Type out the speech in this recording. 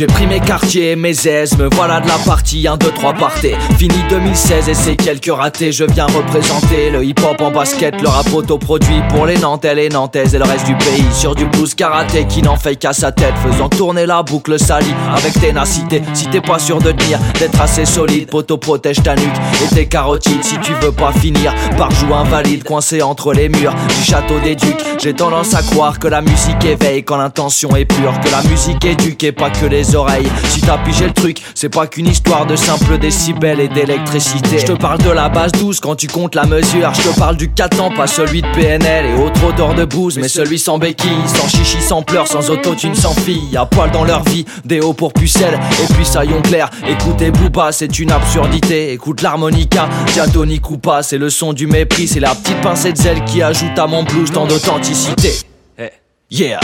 J'ai pris mes quartiers, mes aises, me voilà de la partie 1, 2, 3 partés Fini 2016 et c'est quelques ratés Je viens représenter le hip-hop en basket. Le rap autoproduit pour les Nantais, les Nantaises et le reste du pays. Sur du blues karaté qui n'en fait qu'à sa tête Faisant tourner la boucle salie avec ténacité. Si t'es pas sûr de tenir, d'être assez solide Poto protège ta nuque et tes carotides. Si tu veux pas finir par jouer invalide Coincé entre les murs du château des ducs. J'ai tendance à croire que la musique éveille quand l'intention est pure Que la musique éduque et pas que les oreilles. Si t'as pigé le truc, c'est pas qu'une histoire de simple décibels et d'électricité. Je te parle de la base 12 quand tu comptes la mesure. Je te parle du 4 ans, pas celui de PNL et autre odeur de bouse. Mais celui sans béquille, sans chichi, sans pleurs, sans autotune, sans fille. À poil dans leur vie, des hauts pour pucelles Et puis saillons clair, écoutez Booba, c'est une absurdité. Écoute l'harmonica, diatonique ou pas C'est le son du mépris, c'est la petite pincée de zèle qui ajoute à mon blues tant d'authenticité. Yeah